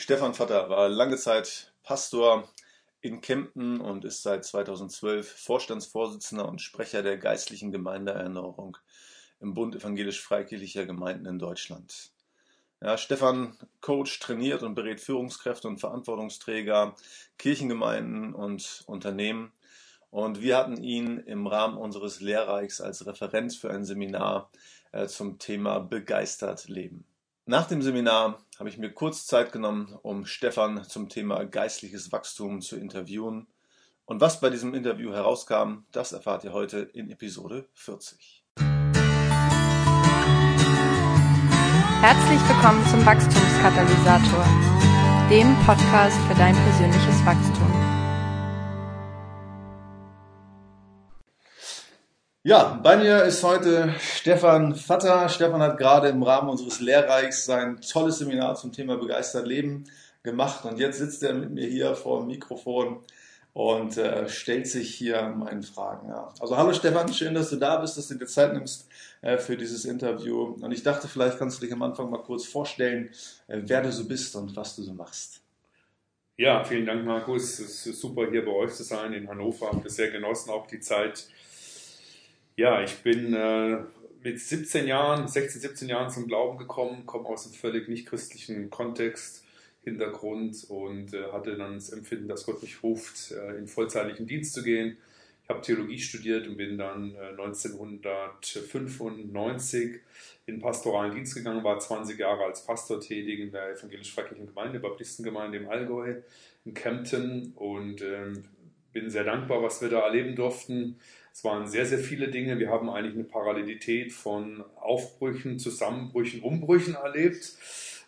Stefan Vatter war lange Zeit Pastor in Kempten und ist seit 2012 Vorstandsvorsitzender und Sprecher der geistlichen Gemeindeerinnerung im Bund evangelisch-freikirchlicher Gemeinden in Deutschland. Ja, Stefan coacht, trainiert und berät Führungskräfte und Verantwortungsträger, Kirchengemeinden und Unternehmen. Und wir hatten ihn im Rahmen unseres Lehrreichs als Referent für ein Seminar äh, zum Thema Begeistert Leben. Nach dem Seminar habe ich mir kurz Zeit genommen, um Stefan zum Thema geistliches Wachstum zu interviewen. Und was bei diesem Interview herauskam, das erfahrt ihr heute in Episode 40. Herzlich willkommen zum Wachstumskatalysator, dem Podcast für dein persönliches Wachstum. Ja, bei mir ist heute Stefan Vatter. Stefan hat gerade im Rahmen unseres Lehrreichs sein tolles Seminar zum Thema begeistert Leben gemacht und jetzt sitzt er mit mir hier vor dem Mikrofon und äh, stellt sich hier meinen Fragen. Ja. Also hallo Stefan, schön, dass du da bist, dass du dir Zeit nimmst äh, für dieses Interview. Und ich dachte, vielleicht kannst du dich am Anfang mal kurz vorstellen, äh, wer du so bist und was du so machst. Ja, vielen Dank, Markus. Es ist super, hier bei euch zu sein in Hannover. Habe sehr genossen, auch die Zeit ja, ich bin äh, mit 17 Jahren, 16, 17 Jahren zum Glauben gekommen, komme aus einem völlig nicht christlichen Kontext, Hintergrund und äh, hatte dann das Empfinden, dass Gott mich ruft, äh, in vollzeitlichen Dienst zu gehen. Ich habe Theologie studiert und bin dann 1995 äh, in pastoralen Dienst gegangen, war 20 Jahre als Pastor tätig in der evangelisch-freikirchlichen Gemeinde, Baptistengemeinde im Allgäu, in Kempten und ähm, bin sehr dankbar, was wir da erleben durften es waren sehr, sehr viele Dinge. Wir haben eigentlich eine Parallelität von Aufbrüchen, Zusammenbrüchen, Umbrüchen erlebt.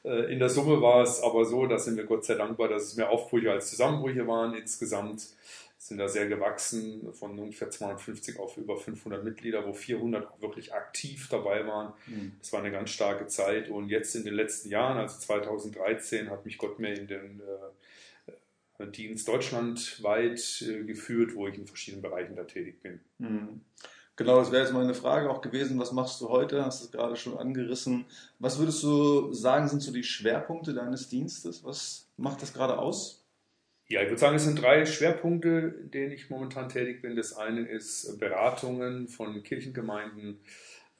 Äh, in der Summe war es aber so, da sind wir Gott sei dankbar, dass es mehr Aufbrüche als Zusammenbrüche waren. Insgesamt sind da sehr gewachsen, von ungefähr 250 auf über 500 Mitglieder, wo 400 auch wirklich aktiv dabei waren. Mhm. Das war eine ganz starke Zeit. Und jetzt in den letzten Jahren, also 2013, hat mich Gott mehr in den äh, Dienst deutschlandweit äh, geführt, wo ich in verschiedenen Bereichen da tätig bin. Mhm. Genau, das wäre jetzt meine Frage auch gewesen. Was machst du heute? Hast du es gerade schon angerissen. Was würdest du sagen, sind so die Schwerpunkte deines Dienstes? Was macht das gerade aus? Ja, ich würde sagen, es sind drei Schwerpunkte, in denen ich momentan tätig bin. Das eine ist Beratungen von Kirchengemeinden.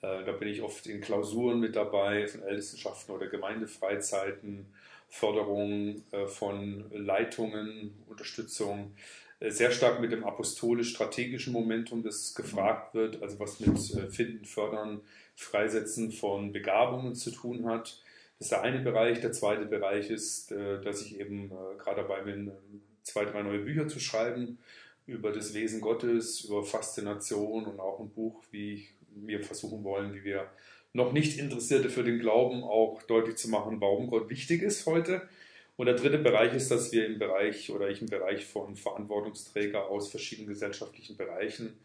Äh, da bin ich oft in Klausuren mit dabei, von Ältestenschaften oder Gemeindefreizeiten Förderung äh, von Leitungen, Unterstützung, äh, sehr stark mit dem apostolisch-strategischen Momentum, das gefragt wird, also was mit äh, Finden, Fördern, Freisetzen von Begabungen zu tun hat. Das ist der eine Bereich. Der zweite Bereich ist, dass ich eben gerade dabei bin, zwei, drei neue Bücher zu schreiben über das Wesen Gottes, über Faszination und auch ein Buch, wie wir versuchen wollen, wie wir noch nicht Interessierte für den Glauben auch deutlich zu machen, warum Gott wichtig ist heute. Und der dritte Bereich ist, dass wir im Bereich oder ich im Bereich von Verantwortungsträger aus verschiedenen gesellschaftlichen Bereichen,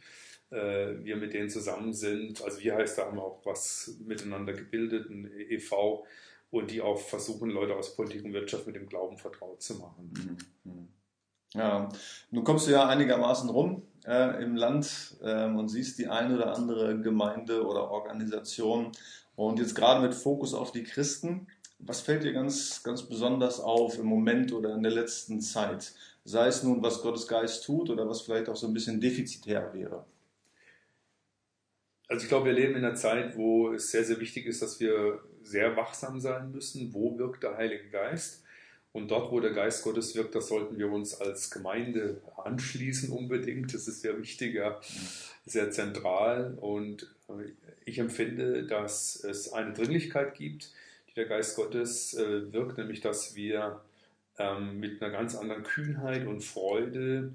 äh, wir mit denen zusammen sind. Also wir heißt, da haben wir auch was miteinander gebildet, ein EV, und die auch versuchen, Leute aus Politik und Wirtschaft mit dem Glauben vertraut zu machen. Mhm. mhm. Ja, nun kommst du ja einigermaßen rum äh, im Land ähm, und siehst die eine oder andere Gemeinde oder Organisation und jetzt gerade mit Fokus auf die Christen. Was fällt dir ganz, ganz besonders auf im Moment oder in der letzten Zeit? Sei es nun, was Gottes Geist tut oder was vielleicht auch so ein bisschen defizitär wäre. Also ich glaube, wir leben in einer Zeit, wo es sehr, sehr wichtig ist, dass wir sehr wachsam sein müssen. Wo wirkt der Heilige Geist? Und dort, wo der Geist Gottes wirkt, da sollten wir uns als Gemeinde anschließen unbedingt. Das ist sehr wichtig, ja, sehr zentral. Und äh, ich empfinde, dass es eine Dringlichkeit gibt, die der Geist Gottes äh, wirkt, nämlich dass wir ähm, mit einer ganz anderen Kühnheit und Freude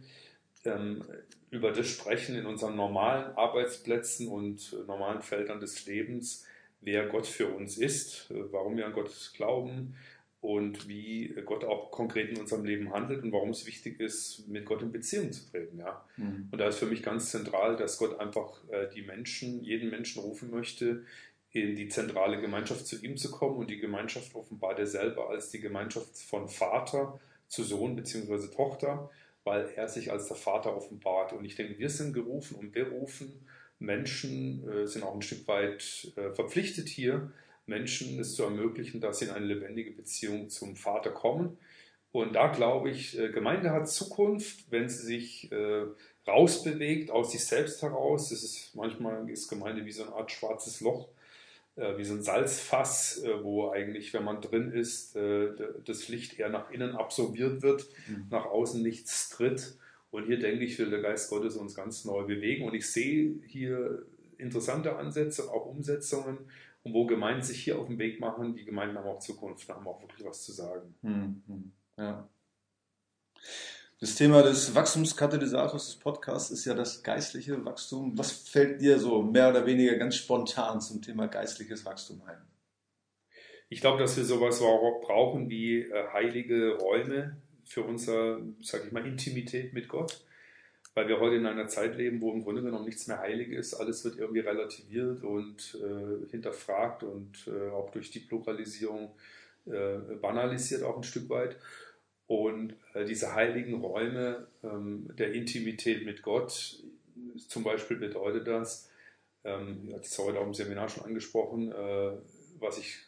ähm, über das sprechen in unseren normalen Arbeitsplätzen und normalen Feldern des Lebens, wer Gott für uns ist, äh, warum wir an Gott glauben, und wie Gott auch konkret in unserem Leben handelt und warum es wichtig ist, mit Gott in Beziehung zu treten. Ja? Mhm. Und da ist für mich ganz zentral, dass Gott einfach äh, die Menschen, jeden Menschen rufen möchte, in die zentrale Gemeinschaft zu ihm zu kommen und die Gemeinschaft offenbart er selber als die Gemeinschaft von Vater zu Sohn bzw. Tochter, weil er sich als der Vater offenbart. Und ich denke, wir sind gerufen und berufen, Menschen äh, sind auch ein Stück weit äh, verpflichtet hier, Menschen es zu ermöglichen, dass sie in eine lebendige Beziehung zum Vater kommen. Und da glaube ich, äh, Gemeinde hat Zukunft, wenn sie sich äh, rausbewegt, aus sich selbst heraus. Das ist manchmal ist Gemeinde wie so eine Art schwarzes Loch, äh, wie so ein Salzfass, wo eigentlich, wenn man drin ist, das Licht eher nach innen absorbiert wird, mhm. nach außen nichts tritt. Und hier denke ich, will der Geist Gottes uns ganz neu bewegen. Und ich sehe hier interessante Ansätze, auch Umsetzungen und wo Gemeinden sich hier auf den Weg machen. Die Gemeinden haben auch Zukunft, da haben auch wirklich was zu sagen. Mhm. Ja. Das Thema des Wachstumskatalysators des Podcasts ist ja das geistliche Wachstum. Was fällt dir so mehr oder weniger ganz spontan zum Thema geistliches Wachstum ein? Ich glaube, dass wir sowas brauchen wie äh, heilige Räume für unsere, sag ich mal, Intimität mit Gott. Weil wir heute in einer Zeit leben, wo im Grunde genommen nichts mehr heilig ist. Alles wird irgendwie relativiert und äh, hinterfragt und äh, auch durch die Pluralisierung äh, banalisiert auch ein Stück weit. Und äh, diese heiligen Räume ähm, der Intimität mit Gott, zum Beispiel bedeutet das, ähm, ich hatte es heute auch im Seminar schon angesprochen, äh, was ich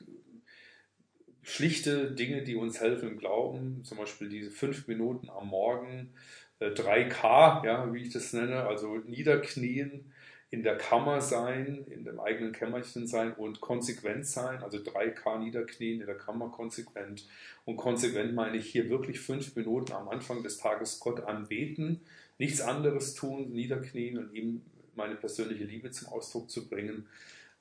schlichte Dinge, die uns helfen im Glauben, zum Beispiel diese fünf Minuten am Morgen, 3K, ja, wie ich das nenne, also niederknien, in der Kammer sein, in dem eigenen Kämmerchen sein und konsequent sein, also 3K niederknien, in der Kammer konsequent. Und konsequent meine ich hier wirklich fünf Minuten am Anfang des Tages Gott anbeten, nichts anderes tun, niederknien und ihm meine persönliche Liebe zum Ausdruck zu bringen.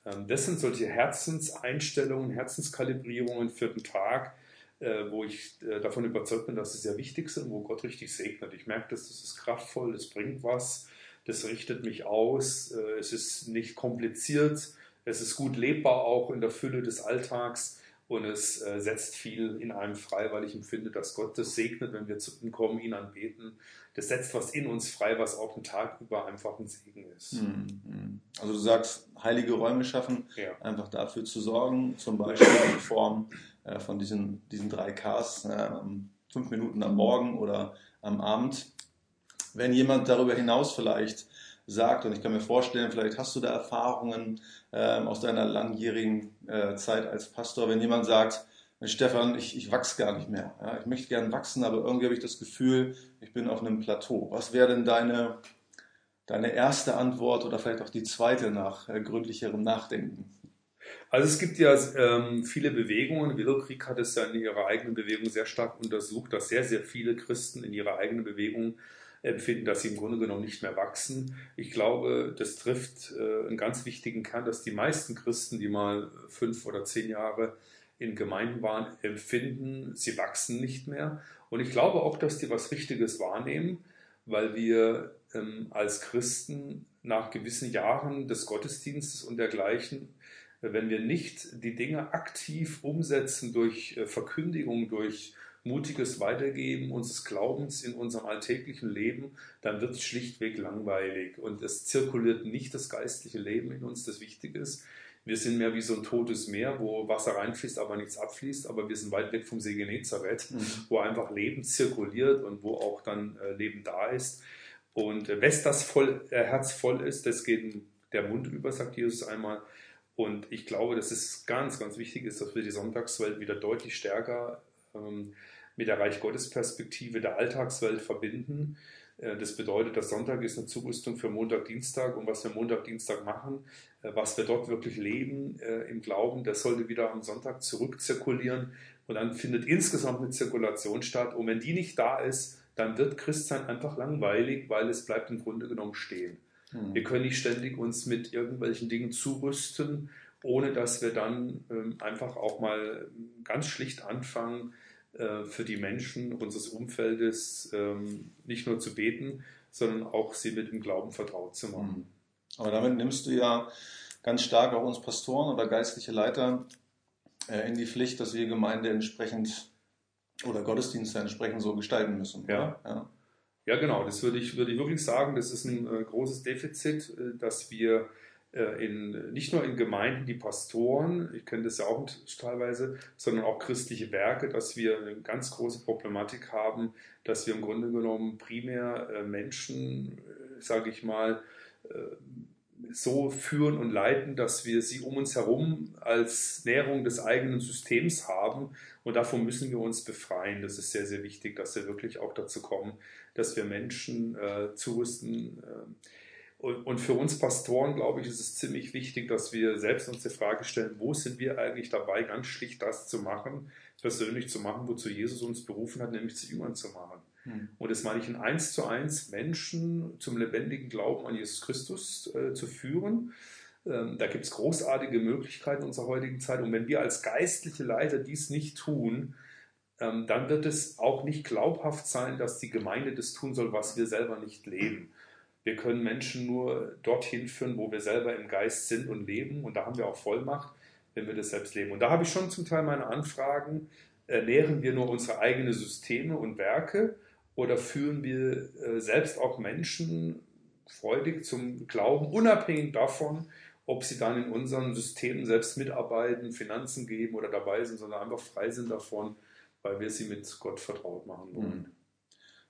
Ähm, das sind solche Herzenseinstellungen, Herzenskalibrierungen für den Tag, äh, wo ich äh, davon überzeugt bin, dass sie sehr wichtig sind, wo Gott richtig segnet. Ich merke, dass das ist kraftvoll, es bringt was das richtet mich aus, äh, es ist nicht kompliziert, es ist gut lebbar auch in der Fülle des Alltags und es äh, setzt viel in einem frei, weil ich empfinde, dass Gott das segnet, wenn wir zu ihm kommen, ihn anbeten. Das setzt was in uns frei, was auch den Tag über einfach ein Segen ist. Hm, hm. Also du sagst, heilige Räume schaffen, ja. einfach dafür zu sorgen, zum Beispiel in Form äh, von diesen, diesen drei Ks, fünf Minuten am Morgen oder am Abend wenn jemand darüber hinaus vielleicht sagt, und ich kann mir vorstellen, vielleicht hast du da Erfahrungen ähm, aus deiner langjährigen äh, Zeit als Pastor, wenn jemand sagt, Stefan, ich, ich wachse gar nicht mehr. Ja, ich möchte gern wachsen, aber irgendwie habe ich das Gefühl, ich bin auf einem Plateau. Was wäre denn deine, deine erste Antwort oder vielleicht auch die zweite nach äh, gründlicherem Nachdenken? Also es gibt ja ähm, viele Bewegungen. Willow Creek hat es ja in ihrer eigenen Bewegung sehr stark untersucht, dass sehr, sehr viele Christen in ihrer eigenen Bewegung empfinden, dass sie im Grunde genommen nicht mehr wachsen. Ich glaube, das trifft äh, einen ganz wichtigen Kern, dass die meisten Christen, die mal fünf oder zehn Jahre in Gemeinden waren, empfinden, sie wachsen nicht mehr. Und ich glaube auch, dass die was Richtiges wahrnehmen, weil wir ähm, als Christen nach gewissen Jahren des Gottesdienstes und dergleichen, wenn wir nicht die Dinge aktiv umsetzen durch äh, Verkündigung, durch mutiges Weitergeben unseres Glaubens in unserem alltäglichen Leben, dann wird es schlichtweg langweilig und es zirkuliert nicht das geistliche Leben in uns, das wichtig ist. Wir sind mehr wie so ein totes Meer, wo Wasser reinfließt, aber nichts abfließt, aber wir sind weit weg vom See Genezareth, mhm. wo einfach Leben zirkuliert und wo auch dann äh, Leben da ist. Und äh, wes das voll, äh, Herz voll ist, das geht der Mund über, sagt Jesus einmal. Und ich glaube, dass es ganz, ganz wichtig ist, dass wir die Sonntagswelt wieder deutlich stärker ähm, mit der Reich Gottes Perspektive der Alltagswelt verbinden. Äh, das bedeutet, dass Sonntag ist eine Zurüstung für Montag, Dienstag und was wir Montag, Dienstag machen, äh, was wir dort wirklich leben äh, im Glauben, das sollte wieder am Sonntag zurückzirkulieren und dann findet insgesamt eine Zirkulation statt. Und wenn die nicht da ist, dann wird Christsein einfach langweilig, weil es bleibt im Grunde genommen stehen. Mhm. Wir können nicht ständig uns mit irgendwelchen Dingen zurüsten, ohne dass wir dann ähm, einfach auch mal ganz schlicht anfangen, äh, für die Menschen unseres Umfeldes ähm, nicht nur zu beten, sondern auch sie mit dem Glauben vertraut zu machen. Mhm. Aber damit nimmst du ja ganz stark auch uns Pastoren oder geistliche Leiter äh, in die Pflicht, dass wir Gemeinde entsprechend oder Gottesdienste entsprechend so gestalten müssen. Ja. ja. Ja, genau, das würde ich, würde ich wirklich sagen, das ist ein äh, großes Defizit, dass wir äh, in, nicht nur in Gemeinden die Pastoren, ich kenne das ja auch teilweise, sondern auch christliche Werke, dass wir eine ganz große Problematik haben, dass wir im Grunde genommen primär äh, Menschen, äh, sage ich mal, so führen und leiten, dass wir sie um uns herum als Nährung des eigenen Systems haben. Und davon müssen wir uns befreien. Das ist sehr, sehr wichtig, dass wir wirklich auch dazu kommen, dass wir Menschen äh, zurüsten. Äh, und, und, für uns Pastoren, glaube ich, ist es ziemlich wichtig, dass wir selbst uns die Frage stellen, wo sind wir eigentlich dabei, ganz schlicht das zu machen, persönlich zu machen, wozu Jesus uns berufen hat, nämlich zu Jüngern zu machen. Hm. Und das meine ich in eins zu eins Menschen zum lebendigen Glauben an Jesus Christus äh, zu führen. Ähm, da gibt es großartige Möglichkeiten in unserer heutigen Zeit. Und wenn wir als geistliche Leiter dies nicht tun, ähm, dann wird es auch nicht glaubhaft sein, dass die Gemeinde das tun soll, was wir selber nicht leben. Wir können Menschen nur dorthin führen, wo wir selber im Geist sind und leben. Und da haben wir auch Vollmacht, wenn wir das selbst leben. Und da habe ich schon zum Teil meine Anfragen, ernähren wir nur unsere eigenen Systeme und Werke oder führen wir äh, selbst auch Menschen freudig zum Glauben, unabhängig davon, ob sie dann in unseren Systemen selbst mitarbeiten, Finanzen geben oder dabei sind, sondern einfach frei sind davon, weil wir sie mit Gott vertraut machen wollen. Mhm.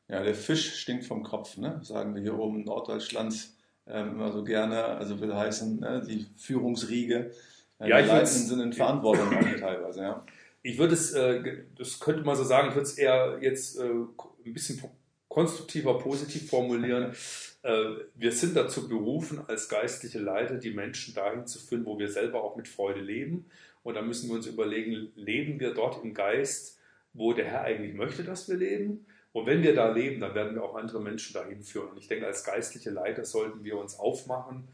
Ja, der Fisch stinkt vom Kopf, ne? sagen wir hier oben in Norddeutschland ähm, immer so gerne. Also will heißen, ne? die Führungsriege, äh, ja, die Leitenden sind in Verantwortung teilweise. Ja. Ich würde es, äh, das könnte man so sagen, ich würde es eher jetzt äh, ein bisschen konstruktiver, positiv formulieren. Äh, wir sind dazu berufen, als geistliche Leiter die Menschen dahin zu führen, wo wir selber auch mit Freude leben. Und da müssen wir uns überlegen, leben wir dort im Geist, wo der Herr eigentlich möchte, dass wir leben? Und wenn wir da leben, dann werden wir auch andere Menschen dahin führen. Und ich denke, als geistliche Leiter sollten wir uns aufmachen,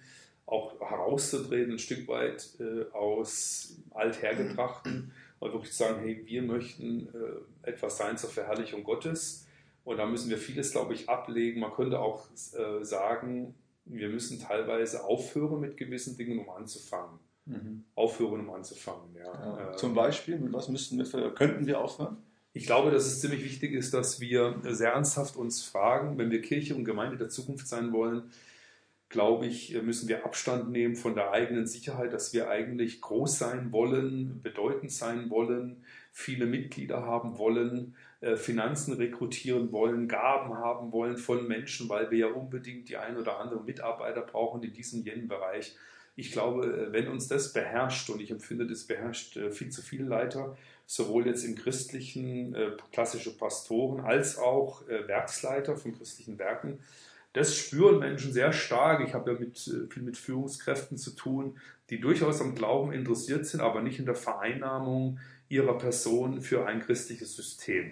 auch herauszutreten, ein Stück weit äh, aus Althergetrachten und wirklich sagen, hey, wir möchten äh, etwas sein zur Verherrlichung Gottes und da müssen wir vieles, glaube ich, ablegen. Man könnte auch äh, sagen, wir müssen teilweise aufhören mit gewissen Dingen, um anzufangen. Mhm. Aufhören, um anzufangen. Ja. ja. Zum Beispiel, mit was müssten wir, könnten wir aufhören? Ich glaube, dass es ziemlich wichtig ist, dass wir sehr ernsthaft uns fragen, wenn wir Kirche und Gemeinde der Zukunft sein wollen, glaube ich, müssen wir Abstand nehmen von der eigenen Sicherheit, dass wir eigentlich groß sein wollen, bedeutend sein wollen, viele Mitglieder haben wollen, äh, Finanzen rekrutieren wollen, Gaben haben wollen von Menschen, weil wir ja unbedingt die ein oder andere Mitarbeiter brauchen in diesem jenen Bereich. Ich glaube, äh, wenn uns das beherrscht, und ich empfinde, das beherrscht äh, viel zu viele Leiter, sowohl jetzt im christlichen, klassische Pastoren, als auch Werksleiter von christlichen Werken, das spüren Menschen sehr stark. Ich habe ja mit, viel mit Führungskräften zu tun, die durchaus am Glauben interessiert sind, aber nicht in der Vereinnahmung ihrer Person für ein christliches System.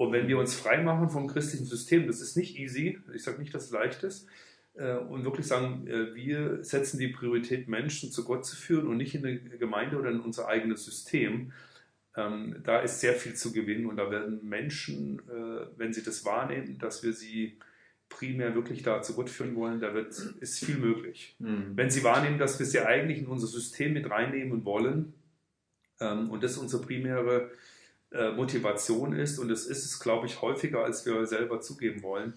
Und wenn wir uns frei machen vom christlichen System, das ist nicht easy, ich sage nicht, dass es leicht ist, äh, und wirklich sagen, äh, wir setzen die Priorität, Menschen zu Gott zu führen und nicht in eine Gemeinde oder in unser eigenes System, ähm, da ist sehr viel zu gewinnen und da werden Menschen, äh, wenn sie das wahrnehmen, dass wir sie primär wirklich da zu Gott führen wollen, da wird, ist viel möglich. Mhm. Wenn sie wahrnehmen, dass wir sie eigentlich in unser System mit reinnehmen wollen ähm, und das unsere primäre äh, Motivation ist, und das ist es, glaube ich, häufiger, als wir selber zugeben wollen,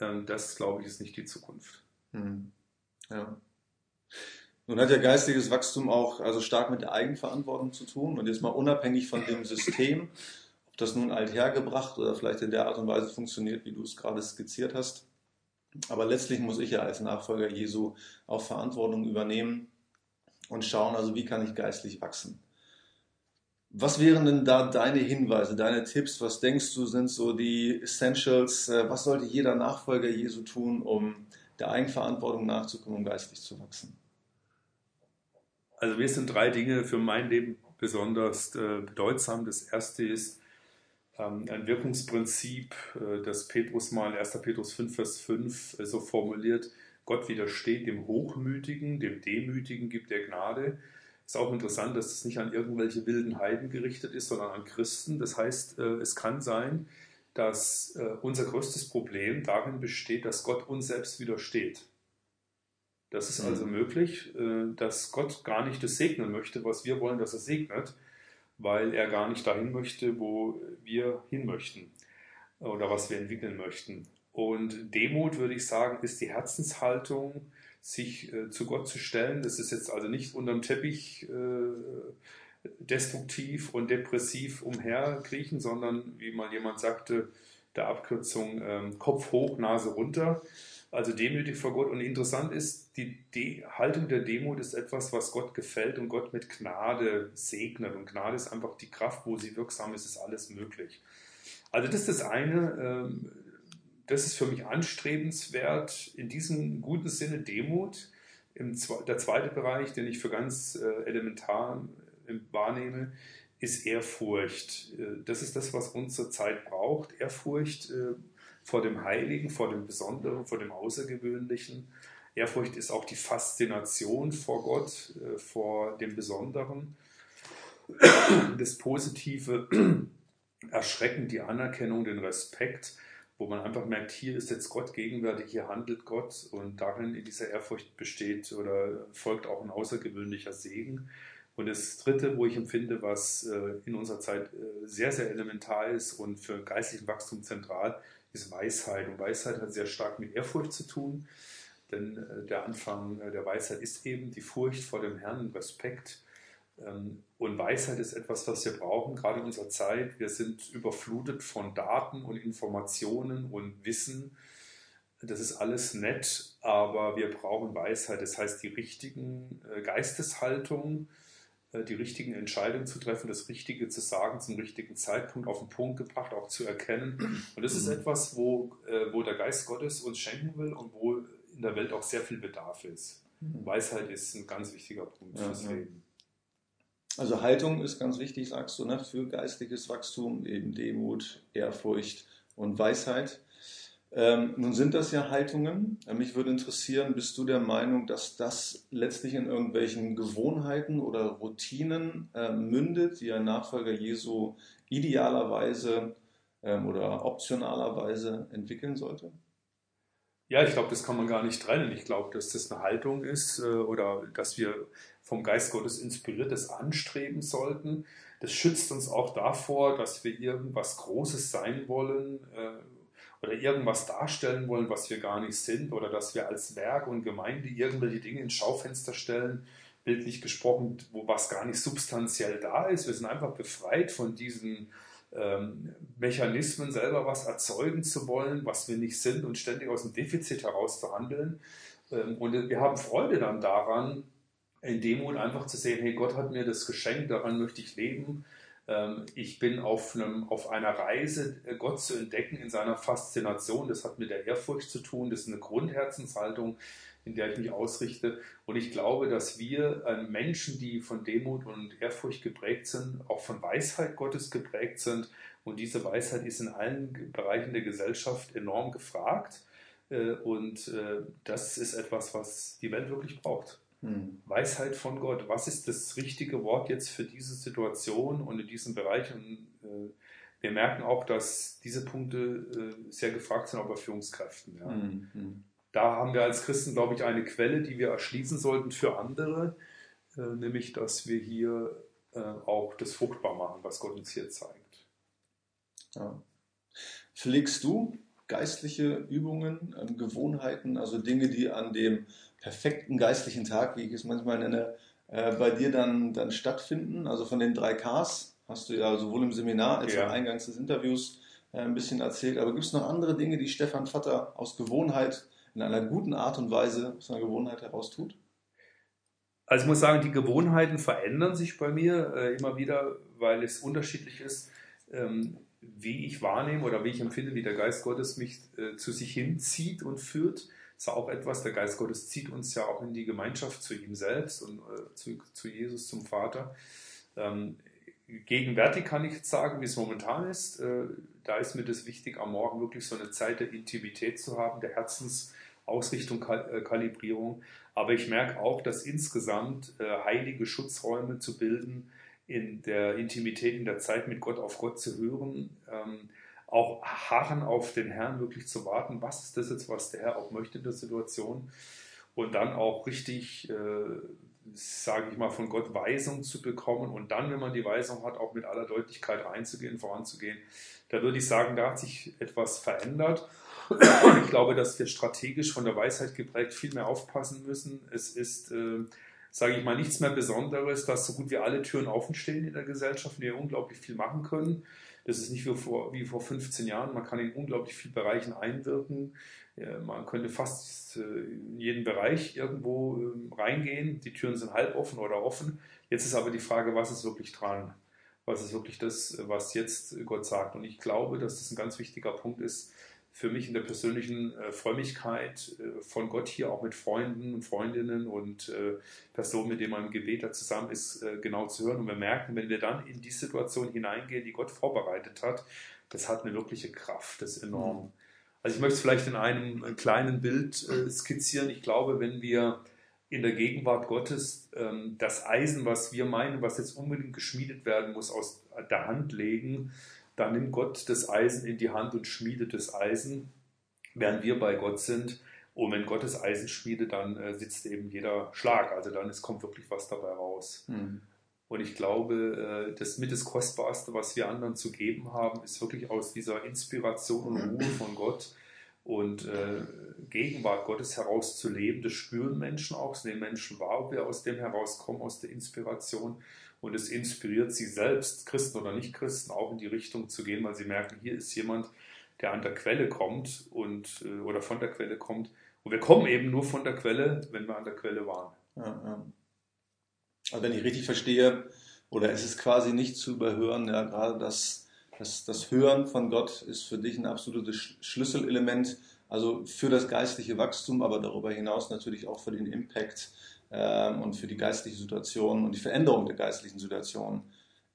ähm, das, glaube ich, ist nicht die Zukunft. Hm. Ja. Nun hat ja geistiges Wachstum auch also stark mit der Eigenverantwortung zu tun und jetzt mal unabhängig von dem System, ob das nun althergebracht oder vielleicht in der Art und Weise funktioniert, wie du es gerade skizziert hast. Aber letztlich muss ich ja als Nachfolger Jesu auch Verantwortung übernehmen und schauen, also wie kann ich geistlich wachsen. Was wären denn da deine Hinweise, deine Tipps? Was denkst du, sind so die Essentials? Äh, was sollte jeder Nachfolger Jesu tun, um der Eigenverantwortung nachzukommen, um geistlich zu wachsen? Also mir sind drei Dinge für mein Leben besonders äh, bedeutsam. Das erste ist ähm, ein Wirkungsprinzip, äh, das Petrus mal 1. Petrus 5, Vers 5 so formuliert. Gott widersteht dem Hochmütigen, dem Demütigen gibt er Gnade. Ist auch interessant, dass es nicht an irgendwelche wilden Heiden gerichtet ist, sondern an Christen. Das heißt, äh, es kann sein, dass äh, unser größtes Problem darin besteht, dass Gott uns selbst widersteht. Das ist also mhm. möglich, äh, dass Gott gar nicht das segnen möchte, was wir wollen, dass er segnet, weil er gar nicht dahin möchte, wo wir hin möchten oder was wir entwickeln möchten. Und Demut, würde ich sagen, ist die Herzenshaltung, sich äh, zu Gott zu stellen. Das ist jetzt also nicht unterm Teppich äh, destruktiv und depressiv umherkriechen, sondern wie mal jemand sagte, der Abkürzung ähm, Kopf hoch, Nase runter. Also demütig vor Gott. Und interessant ist, die De Haltung der Demut ist etwas, was Gott gefällt und Gott mit Gnade segnet. Und Gnade ist einfach die Kraft, wo sie wirksam ist, ist alles möglich. Also das ist das eine. Ähm, das ist für mich anstrebenswert. In diesem guten Sinne Demut. Im, der zweite Bereich, den ich für ganz äh, elementar äh, wahrnehme, ist Ehrfurcht. Äh, das ist das, was unsere Zeit braucht. Ehrfurcht äh, vor dem Heiligen, vor dem Besonderen, vor dem Außergewöhnlichen. Ehrfurcht ist auch die Faszination vor Gott, vor dem Besonderen. Das Positive, erschreckend die Anerkennung, den Respekt, wo man einfach merkt, hier ist jetzt Gott gegenwärtig, hier handelt Gott und darin in dieser Ehrfurcht besteht oder folgt auch ein außergewöhnlicher Segen. Und das Dritte, wo ich empfinde, was äh, in unserer Zeit sehr, sehr elementar ist und für geistlichen Wachstum zentral, ist Weisheit. Und Weisheit hat sehr stark mit Ehrfurcht zu tun, denn äh, der Anfang äh, der Weisheit ist eben die Furcht vor dem Herrn, Respekt. Ähm, und Weisheit ist etwas, was wir brauchen, gerade in unserer Zeit. Wir sind überflutet von Daten und Informationen und Wissen. Das ist alles nett, aber wir brauchen Weisheit. Das heißt, die richtigen äh, Geisteshaltungen, äh, die richtigen Entscheidungen zu treffen, das Richtige zu sagen, zum richtigen Zeitpunkt auf den Punkt gebracht, auch zu erkennen. Und das ist mhm. etwas, wo, äh, wo der Geist Gottes uns schenken will und wo in der Welt auch sehr viel Bedarf ist. Mhm. Weisheit ist ein ganz wichtiger Punkt fürs ja, Leben. Also Haltung ist ganz wichtig, sagst du, ne? für geistliches Wachstum, eben Demut, Ehrfurcht und Weisheit. Ähm, nun sind das ja Haltungen. Äh, mich würde interessieren, bist du der Meinung, dass das letztlich in irgendwelchen Gewohnheiten oder Routinen äh, mündet, die ein Nachfolger Jesu idealerweise ähm, oder optionalerweise entwickeln sollte? Ja, ich glaube, das kann man gar nicht trennen. Ich glaube, dass das eine Haltung ist äh, oder dass wir vom Geist Gottes inspiriertes anstreben sollten. Das schützt uns auch davor, dass wir irgendwas Großes sein wollen, äh, oder irgendwas darstellen wollen, was wir gar nicht sind, oder dass wir als Werk und Gemeinde irgendwelche Dinge ins Schaufenster stellen, bildlich gesprochen, wo was gar nicht substanziell da ist. Wir sind einfach befreit von diesen ähm, Mechanismen, selber was erzeugen zu wollen, was wir nicht sind und ständig aus dem Defizit heraus zu handeln. Ähm, und wir haben Freude dann daran, in Demut einfach zu sehen, hey, Gott hat mir das geschenkt, daran möchte ich leben ähm, ich bin auf, einem, auf einer Reise, äh, Gott zu entdecken in seiner Faszination. Das hat mit der Ehrfurcht zu tun. Das ist eine Grundherzenshaltung, in der ich mich ausrichte. Und ich glaube, dass wir äh, Menschen, die von Demut und Ehrfurcht geprägt sind, auch von Weisheit Gottes geprägt sind. Und diese Weisheit ist in allen Bereichen der Gesellschaft enorm gefragt. Äh, und das ist etwas, was die Welt wirklich braucht. Hm. Weisheit von Gott. Was ist das richtige Wort jetzt für diese Situation und in diesem Bereich? Und, äh, wir merken auch, dass diese Punkte äh, sehr gefragt sind, auch bei Führungskräften. Ja. Mhm. Da haben wir als Christen, glaube ich, eine Quelle, die wir erschließen sollten für andere, äh, nämlich, dass wir hier äh, auch das fruchtbar machen, was Gott uns hier zeigt. Ja. Pflegst du geistliche Übungen, ähm, Gewohnheiten, also Dinge, die an dem perfekten geistlichen Tag, wie ich es manchmal nenne, äh, bei dir dann, dann stattfinden. Also von den drei Ks hast du ja sowohl im Seminar als ja. auch eingangs des Interviews äh, ein bisschen erzählt. Aber gibt es noch andere Dinge, die Stefan Vatter aus Gewohnheit in einer guten Art und Weise aus einer Gewohnheit heraus tut? Also ich muss sagen, die Gewohnheiten verändern sich bei mir äh, immer wieder, weil es unterschiedlich ist, ähm, wie ich wahrnehme oder wie ich empfinde, wie der Geist Gottes mich äh, zu sich hinzieht und führt ist auch etwas, der Geist Gottes zieht uns ja auch in die Gemeinschaft zu ihm selbst und äh, zu, zu, Jesus, zum Vater. Ähm, gegenwärtig kann ich jetzt sagen, wie es momentan ist. Äh, da ist mir das wichtig, am Morgen wirklich so eine Zeit der Intimität zu haben, der Herzensausrichtung, Kal äh, Kalibrierung. Aber ich merke auch, dass insgesamt äh, heilige Schutzräume zu bilden, in der Intimität, in der Zeit mit Gott auf Gott zu hören, ähm, auch harren auf den Herrn, wirklich zu warten, was ist das jetzt, was der Herr auch möchte in der Situation. Und dann auch richtig, äh, sage ich mal, von Gott Weisung zu bekommen und dann, wenn man die Weisung hat, auch mit aller Deutlichkeit reinzugehen, voranzugehen. Da würde ich sagen, da hat sich etwas verändert. Ich glaube, dass wir strategisch von der Weisheit geprägt viel mehr aufpassen müssen. Es ist, äh, sage ich mal, nichts mehr Besonderes, dass so gut wie alle Türen offen stehen in der Gesellschaft, wir unglaublich viel machen können. Das ist nicht wie vor, wie vor 15 Jahren. Man kann in unglaublich vielen Bereichen einwirken. Man könnte fast äh, in jeden Bereich irgendwo ähm, reingehen. Die Türen sind halb offen oder offen. Jetzt ist aber die Frage, was ist wirklich dran? Was ist wirklich das, was jetzt Gott sagt? Und ich glaube, dass das ein ganz wichtiger Punkt ist, für mich in der persönlichen äh, Frömmigkeit äh, von Gott hier auch mit Freunden und Freundinnen und äh, Personen, mit denen man im Gebet da zusammen ist, äh, genau zu hören. Und wir merken, wenn wir dann in die Situation hineingehen, die Gott vorbereitet hat, das hat eine wirkliche Kraft, das ist enorm. Mhm. Also ich möchte es vielleicht in einem äh, kleinen Bild äh, skizzieren. Ich glaube, wenn wir in der Gegenwart Gottes ähm, das Eisen, was wir meinen, was jetzt unbedingt geschmiedet werden muss, aus der Hand legen, da nimmt Gott das Eisen in die Hand und schmiedet das Eisen, während wir bei Gott sind. Und wenn Gott das Eisen schmiedet, dann äh, sitzt eben jeder Schlag. Also dann ist, kommt wirklich was dabei raus. Mhm. Und ich glaube, äh, das mit das Kostbarste, was wir anderen zu geben haben, ist wirklich aus dieser Inspiration und Ruhe von Gott und äh, Gegenwart Gottes heraus zu leben. Das spüren Menschen auch, es nehmen Menschen wahr, ob wir aus dem herauskommen, aus der Inspiration und es inspiriert sie selbst, Christen oder Nicht-Christen, auch in die Richtung zu gehen, weil sie merken, hier ist jemand, der an der Quelle kommt und äh, oder von der Quelle kommt. Und wir kommen eben nur von der Quelle, wenn wir an der Quelle waren. Also wenn ich richtig verstehe, oder es ist quasi nicht zu überhören, ja, gerade das, das, das Hören von Gott ist für dich ein absolutes Schlüsselelement, also für das geistliche Wachstum, aber darüber hinaus natürlich auch für den Impact ähm, und für die geistliche Situation und die Veränderung der geistlichen Situation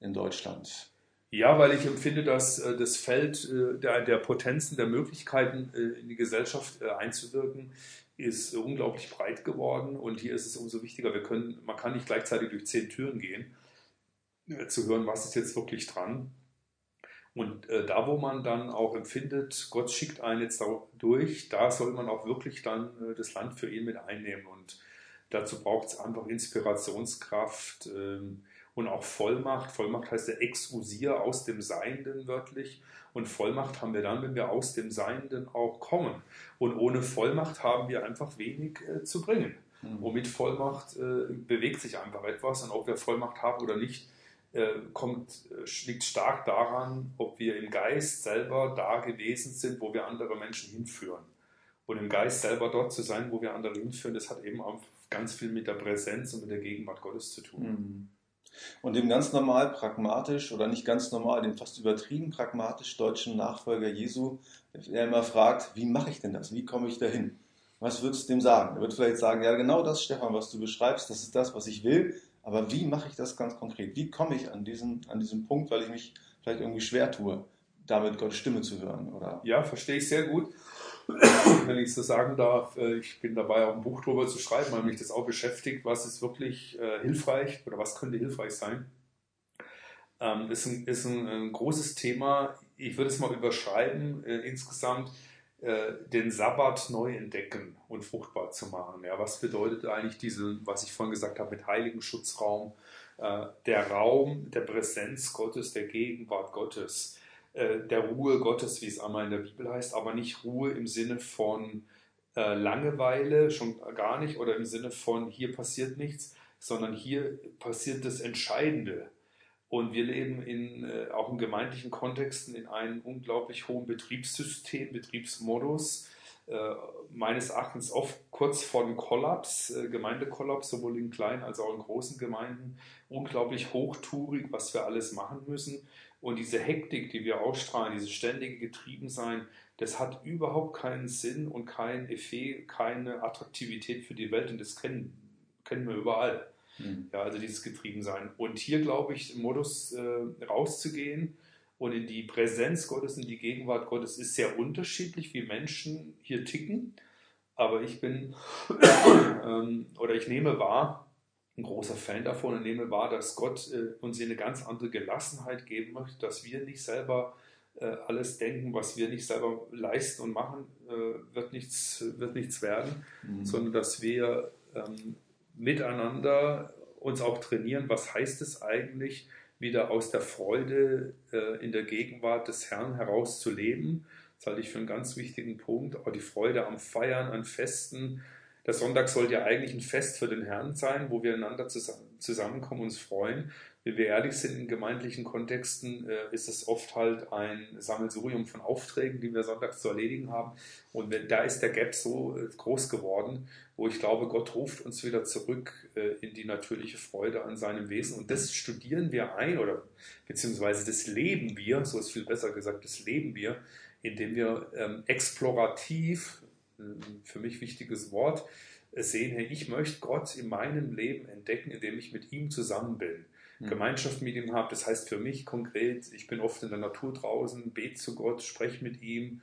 in Deutschland. Ja, weil ich empfinde, dass äh, das Feld äh, der, der, Potenzen, der Möglichkeiten äh, in die Gesellschaft einzuwirken, ist unglaublich breit geworden und hier ist es umso wichtiger. Wir können, man kann nicht gleichzeitig durch zehn Türen gehen, zu hören, was ist jetzt wirklich dran. Und da, wo man dann auch empfindet, Gott schickt einen jetzt durch, da soll man auch wirklich dann das Land für ihn mit einnehmen. Und Dazu braucht es einfach Inspirationskraft ähm, und auch Vollmacht. Vollmacht heißt ja exusier aus dem Seienden wörtlich. Und Vollmacht haben wir dann, wenn wir aus dem Seienden auch kommen. Und ohne Vollmacht haben wir einfach wenig äh, zu bringen. Mhm. Und mit Vollmacht äh, bewegt sich einfach etwas. Und ob wir Vollmacht haben oder nicht, äh, kommt, äh, liegt stark daran, ob wir im Geist selber da gewesen sind, wo wir andere Menschen hinführen. Und im Geist selber dort zu sein, wo wir andere hinführen, das hat eben auch ganz viel mit der Präsenz und mit der Gegenwart Gottes zu tun. Mhm. Und dem ganz normal pragmatisch oder nicht ganz normal, dem fast übertrieben pragmatisch deutschen Nachfolger Jesu, der immer fragt, wie mache ich denn das? Wie komme ich dahin? Was würdest du dem sagen? Er wird vielleicht sagen, ja genau das, Stefan, was du beschreibst, das ist das, was ich will, aber wie mache ich das ganz konkret? Wie komme ich an diesen, an diesen Punkt, weil ich mich vielleicht irgendwie schwer tue, damit Gottes Stimme zu hören? Oder? Ja, verstehe ich sehr gut. wenn ich so sagen darf, äh, ich bin dabei, auch ein Buch darüber zu schreiben, weil mich das auch beschäftigt, was ist wirklich äh, hilfreich oder was könnte hilfreich sein. Ähm, ist ein, ist ein, ein, großes Thema. Ich würde es mal überschreiben, äh, insgesamt äh, den Sabbat neu entdecken und fruchtbar zu machen. Ja, was bedeutet eigentlich diese, was ich vorhin gesagt habe, mit heiligen Schutzraum, äh, der Raum der Präsenz Gottes, der Gegenwart Gottes der Ruhe Gottes, wie es einmal in der Bibel heißt, aber nicht Ruhe im Sinne von äh, Langeweile, schon gar nicht, oder im Sinne von hier passiert nichts, sondern hier passiert das Entscheidende. Und wir leben in, äh, auch in gemeindlichen Kontexten in einem unglaublich hohen Betriebssystem, Betriebsmodus, äh, meines Erachtens oft kurz vor dem Kollaps, äh, Gemeindekollaps, sowohl in kleinen als auch in großen Gemeinden, unglaublich hochtourig, was wir alles machen müssen. Und diese Hektik, die wir ausstrahlen, dieses ständige Getriebensein, das hat überhaupt keinen Sinn und kein Effekt, keine Attraktivität für die Welt. Und das kennen, kennen wir überall. Mhm. Ja, also dieses Getriebensein. Und hier glaube ich, im Modus äh, rauszugehen und in die Präsenz Gottes, in die Gegenwart Gottes ist sehr unterschiedlich, wie Menschen hier ticken. Aber ich bin ähm, oder ich nehme wahr, ein großer Fan davon und nehme wahr, dass Gott äh, uns eine ganz andere Gelassenheit geben möchte, dass wir nicht selber äh, alles denken, was wir nicht selber leisten und machen, äh, wird, nichts, wird nichts werden, mhm. sondern dass wir ähm, miteinander uns auch trainieren, was heißt es eigentlich, wieder aus der Freude äh, in der Gegenwart des Herrn heraus zu leben. Das halte ich für einen ganz wichtigen Punkt. Auch die Freude am Feiern, an Festen, der Sonntag sollte ja eigentlich ein Fest für den Herrn sein, wo wir einander zusammenkommen, uns freuen. wenn wir ehrlich sind, in gemeindlichen Kontexten äh, ist es oft halt ein Sammelsurium von Aufträgen, die wir sonntags zu erledigen haben. Und wenn, da ist der Gap so äh, groß geworden, wo ich glaube, Gott ruft uns wieder zurück äh, in die natürliche Freude an seinem Wesen. Und das studieren wir ein oder beziehungsweise das leben wir, so ist viel besser gesagt, das leben wir, indem wir ähm, explorativ, äh, für mich wichtiges Wort, äh, sehen, hey, ich möchte Gott in meinem Leben entdecken, indem ich mit ihm zusammen bin. Mhm. Gemeinschaft mit ihm habe. Das heißt für mich konkret, ich bin oft in der Natur draußen, bete zu Gott, spreche mit ihm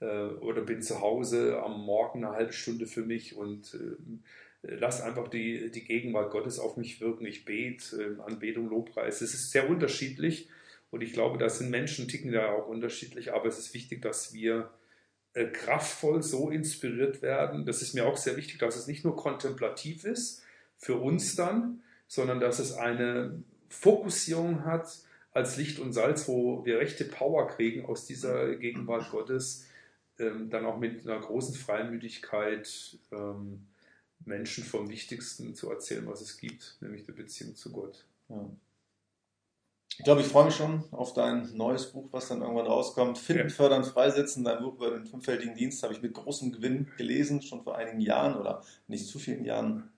äh, oder bin zu Hause am Morgen eine halbe Stunde für mich und äh, lasse einfach die, die Gegenwart Gottes auf mich wirken. Ich bete, äh, Anbetung, Lobpreis. Es ist sehr unterschiedlich und ich glaube, da sind Menschen, ticken da auch unterschiedlich, aber es ist wichtig, dass wir äh, kraftvoll so inspiriert werden. Das ist mir auch sehr wichtig, dass es nicht nur kontemplativ ist für uns dann, sondern dass es eine Fokussierung hat als Licht und Salz, wo wir rechte Power kriegen aus dieser Gegenwart Gottes, ähm, dann auch mit einer großen Freimütigkeit ähm, Menschen vom Wichtigsten zu erzählen, was es gibt, nämlich der Beziehung zu Gott. Ja. Ich glaube, ich freue mich schon auf dein neues Buch, was dann irgendwann rauskommt. Finden, ja. fördern, freisetzen. Dein Buch über den fünffältigen Dienst habe ich mit großem Gewinn gelesen, schon vor einigen Jahren oder nicht zu vielen Jahren.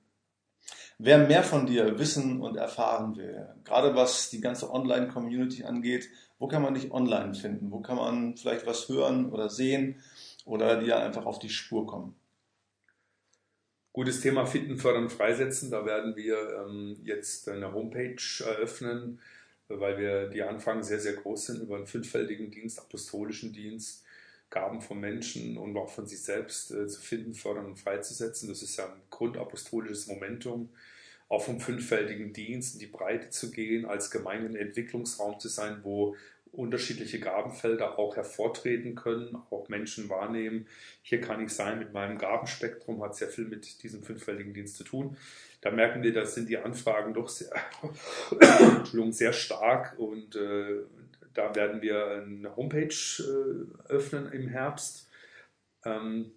Wer mehr von dir wissen und erfahren will, gerade was die ganze Online-Community angeht, wo kann man dich online finden? Wo kann man vielleicht was hören oder sehen oder dir einfach auf die Spur kommen? Gutes Thema Finden, Fördern, Freisetzen. Da werden wir ähm, jetzt eine Homepage eröffnen, weil wir die Anfang sehr, sehr groß sind über einen fünffältigen Dienst, apostolischen Dienst, Gaben von Menschen und auch von sich selbst äh, zu finden, fördern und freizusetzen. Das ist ja ein grundapostolisches Momentum auch vom fünffältigen Dienst in die Breite zu gehen, als Gemeindenentwicklungsraum zu sein, wo unterschiedliche Gabenfelder auch hervortreten können, auch Menschen wahrnehmen. Hier kann ich sein mit meinem Gabenspektrum, hat sehr viel mit diesem fünffältigen Dienst zu tun. Da merken wir, das sind die Anfragen doch sehr, sehr stark und äh, da werden wir eine Homepage äh, öffnen im Herbst. Ähm,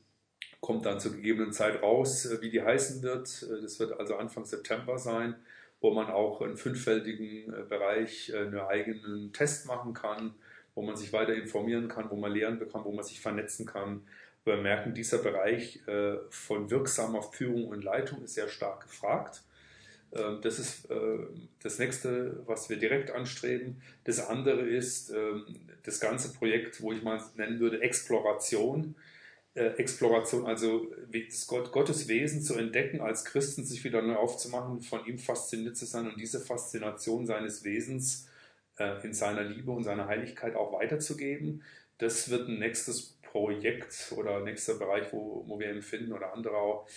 kommt dann zur gegebenen Zeit raus, äh, wie die heißen wird. Äh, das wird also Anfang September sein, wo man auch in fünffältigen äh, Bereich einen eigenen Test machen kann, wo man sich weiter informieren kann, wo man Lehren bekommt, wo man sich vernetzen kann. Wir merken, dieser Bereich von wirksamer Führung und Leitung ist sehr stark gefragt. Ähm, das ist das nächste, was wir direkt anstreben. Das andere ist ähm, das ganze Projekt, wo ich mal nennen würde, Exploration äh, Exploration, also das Gott, Gottes Wesen zu entdecken, als Christen sich wieder neu aufzumachen, von ihm fasziniert zu sein und diese Faszination seines Wesens äh, in seiner Liebe und seiner Heiligkeit auch weiterzugeben. Das wird ein nächstes Projekt oder nächster Bereich, wo, wo wir empfinden oder andere auch.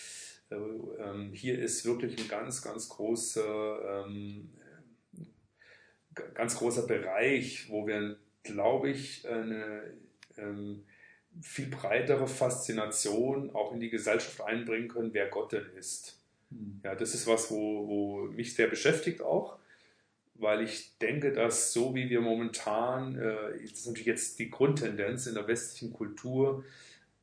Äh, ähm, hier ist wirklich ein ganz, ganz großer, ähm, ganz großer Bereich, wo wir, glaube ich, eine ähm, viel breitere Faszination auch in die Gesellschaft einbringen können, wer Gott denn ist. Hm. Ja, das ist was, wo, wo mich sehr beschäftigt auch, weil ich denke, dass so wie wir momentan, äh, das ist natürlich jetzt die Grundtendenz in der westlichen Kultur,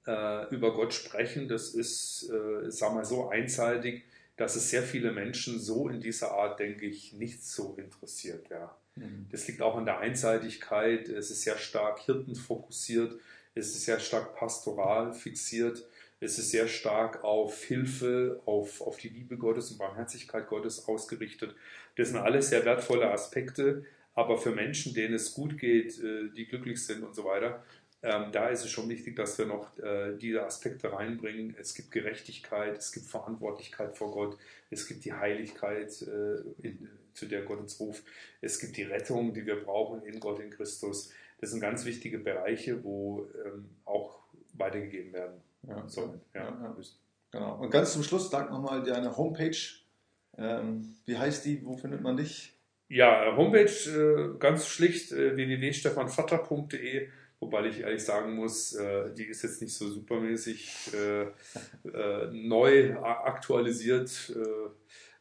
äh, über Gott sprechen, das ist, äh, sagen wir so, einseitig, dass es sehr viele Menschen so in dieser Art, denke ich, nicht so interessiert. Ja. Mhm. Das liegt auch an der Einseitigkeit, es ist sehr stark hirtenfokussiert es ist sehr stark pastoral fixiert. Es ist sehr stark auf Hilfe, auf, auf die Liebe Gottes und Barmherzigkeit Gottes ausgerichtet. Das sind alles sehr wertvolle Aspekte, aber für Menschen, denen es gut geht, äh, die glücklich sind und so weiter, ähm, da ist es schon wichtig, dass wir noch äh, diese Aspekte reinbringen. Es gibt Gerechtigkeit, es gibt Verantwortlichkeit vor Gott, es gibt die Heiligkeit, äh, zu der Gott uns ruft, es gibt die Rettung, die wir brauchen in Gott, in Christus. Das sind ganz wichtige Bereiche, wo ähm, auch weitergegeben werden ja, sollen. Ja, ja, Genau. Und ganz zum Schluss, sag nochmal deine Homepage. Ähm, wie heißt die? Wo findet man dich? Ja, Homepage äh, ganz schlicht äh, www.stefanvatter.de, wobei ich ehrlich sagen muss, äh, die ist jetzt nicht so supermäßig äh, äh, neu aktualisiert.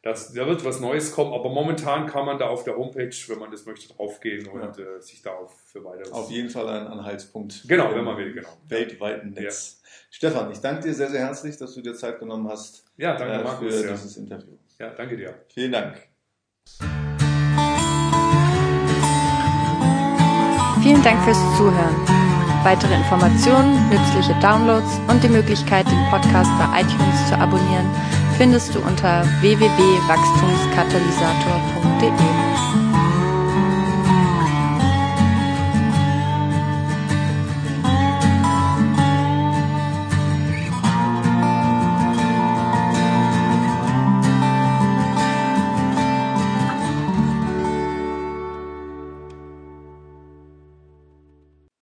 Das, da wird was Neues kommen, aber momentan kann man da auf der Homepage, wenn man das möchte, draufgehen und ja. äh, sich da auf für weiteres. Auf jeden Fall ein Anhaltspunkt. Genau, wenn man will, genau. Weltweiten Netz. Ja. Stefan, ich danke dir sehr, sehr herzlich, dass du dir Zeit genommen hast. Ja, danke, äh, Markus, für ja. dieses Interview. Ja, danke dir. Vielen Dank. Vielen Dank fürs Zuhören. Weitere Informationen, nützliche Downloads und die Möglichkeit, den Podcast bei iTunes zu abonnieren, findest du unter www.wachstumskatalysator.de.